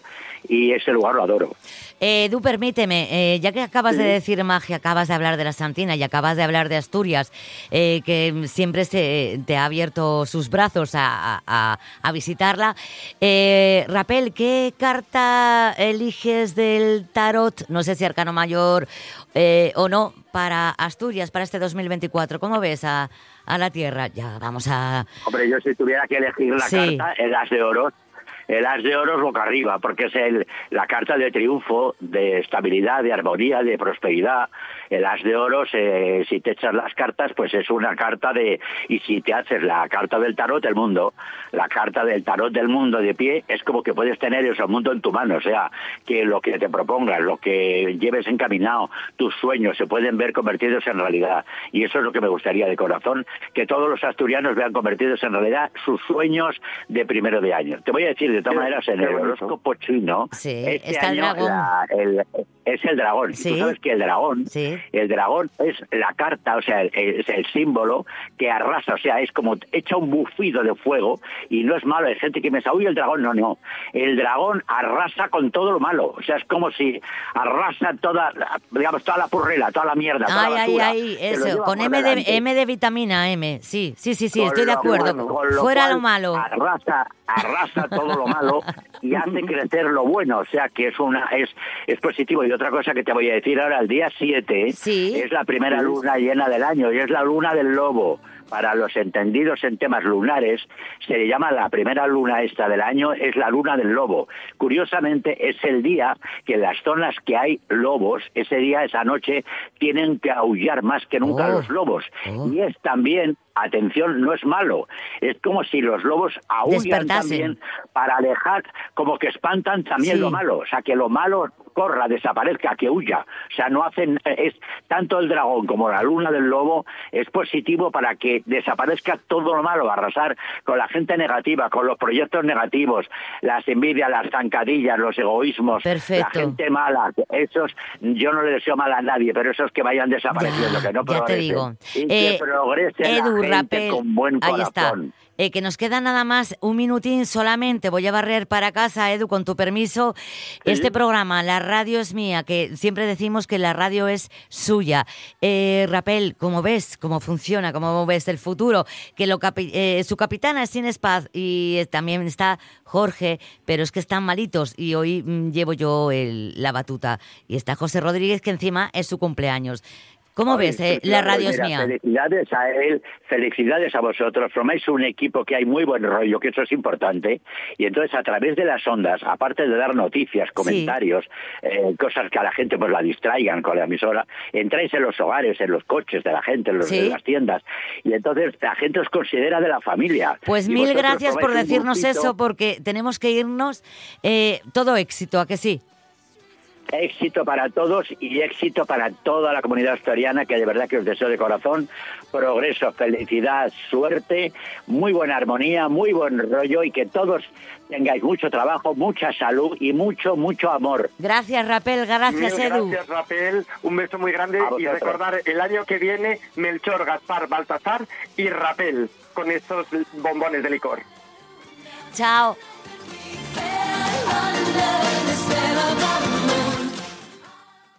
y ese lugar lo adoro. Eh, Edu, permíteme, eh, ya que acabas de decir magia, acabas de hablar de la Santina y acabas de hablar de Asturias, eh, que siempre se, te ha abierto sus brazos a, a- a visitarla. Eh, Rapel, ¿qué carta eliges del tarot? No sé si arcano mayor eh, o no, para Asturias, para este 2024. ¿Cómo ves a, a la Tierra? Ya, vamos a... Hombre, yo si tuviera que elegir la Sí. carta, el as de oros, el as de oros boca arriba, porque es el, la carta de triunfo, de estabilidad, de armonía, de prosperidad. El as de oros, eh, si te echas las cartas, pues es una carta de... Y si te haces la carta del tarot del mundo, la carta del tarot del mundo de pie, es como que puedes tener ese mundo en tu mano. O sea, que lo que te propongas, lo que lleves encaminado, tus sueños se pueden ver convertidos en realidad. Y eso es lo que me gustaría de corazón, que todos los asturianos vean convertidos en realidad sus sueños de primero de año. Te voy a decir, de todas maneras, en el horóscopo chino, este está el año dragón. la- el- es el dragón. Sí. Tú sabes que el dragón, el dragón es la carta, o sea, es el símbolo que arrasa, o sea, es como echa un bufido de fuego y no es malo. Hay gente que me dice, uy, el dragón, no, no. El dragón arrasa con todo lo malo, o sea, es como si arrasa toda, la- digamos, toda la purrela, toda la mierda, toda Ay, la ay, basura. ay, lo eso, con M de. M de vitamina M, sí, sí, sí, sí, Con estoy de acuerdo. cual- Fuera cual lo malo. Arrasa, arrasa todo lo malo y hace crecer lo bueno, o sea que es una es, es positivo. Y otra cosa que te voy a decir ahora, el día 7 es la primera luna llena del año y es la luna del lobo. Para los entendidos en temas lunares, se le llama la primera luna esta del año, es la luna del lobo. Curiosamente, es el día que en las zonas que hay lobos, ese día, esa noche, tienen que aullar más que nunca Oh. los lobos. Y es también, atención, no es malo, es como si los lobos aullan también para alejar, como que espantan también Sí. lo malo, o sea, que lo malo corra, desaparezca, que huya. O sea, no hacen, es tanto el dragón como la luna del lobo es positivo para que desaparezca todo lo malo, arrasar con la gente negativa, con los proyectos negativos, las envidias, las zancadillas, los egoísmos, Perfecto. la gente mala, esos, yo no le deseo mal a nadie, pero esos que vayan desapareciendo, que no ya te progresen. digo. Y que Eh, progrese la gente con buen ahí está. Eh, que nos queda nada más un minutín solamente. Voy a barrer para casa, Edu, con tu permiso. Este programa, La Radio es mía, que siempre decimos que la radio es suya. Eh, Rapel, ¿cómo ves cómo funciona? ¿Cómo ves el futuro? Que lo capi- eh, su capitana es Inés Paz y también está Jorge, pero es que están malitos y hoy mm, llevo yo el- la batuta. Y está José Rodríguez, que encima es su cumpleaños. ¿Cómo ves? eh? La radio es mía. Felicidades a él, felicidades a vosotros. Formáis un equipo que hay muy buen rollo, que eso es importante. Y entonces, a través de las ondas, aparte de dar noticias, comentarios, eh, cosas que a la gente pues la distraigan con la emisora, entráis en los hogares, en los coches de la gente, en, los, Sí. en las tiendas. Y entonces la gente os considera de la familia. Pues Y mil gracias por decirnos eso, porque tenemos que irnos. Eh, todo éxito, ¿a que sí? Éxito para todos y éxito para toda la comunidad asturiana, que de verdad que os deseo de corazón progreso, felicidad, suerte, muy buena armonía, muy buen rollo y que todos tengáis mucho trabajo, mucha salud y mucho, mucho amor. Gracias, Rapel, gracias, Mil Edu. gracias, Rapel. Un beso muy grande A y recordar el año que viene Melchor, Gaspar, Baltasar y Rapel con estos bombones de licor. Chao.